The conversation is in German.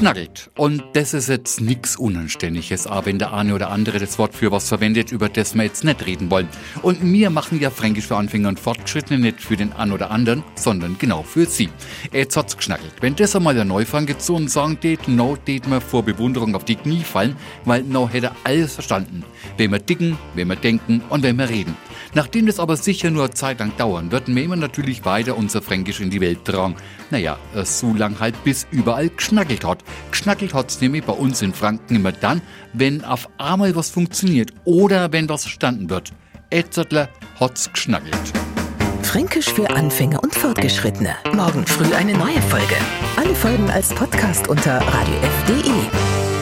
Schnackelt. Und das ist jetzt nichts Unanständiges, aber wenn der eine oder andere das Wort für was verwendet, über das wir jetzt nicht reden wollen. Und wir machen ja Fränkisch für Anfänger und Fortgeschrittene nicht für den einen oder anderen, sondern genau für sie. Jetzt hat's geschnackelt. Wenn das einmal der Neufranke zu uns sagen tät, no tät mir vor Bewunderung auf die Knie fallen, weil no hätte alles verstanden. Wenn wir dicken, wenn wir denken und wenn wir reden. Nachdem das aber sicher nur eine Zeit lang dauern wird, wir immer natürlich weiter unser Fränkisch in die Welt tragen. Naja, so lang halt bis überall geschnackelt hat. Geschnackelt hat's nämlich bei uns in Franken immer dann, wenn auf einmal was funktioniert oder wenn was verstanden wird. Etzertler hat's geschnackelt. Fränkisch für Anfänger und Fortgeschrittene. Morgen früh eine neue Folge. Alle Folgen als Podcast unter radiof.de.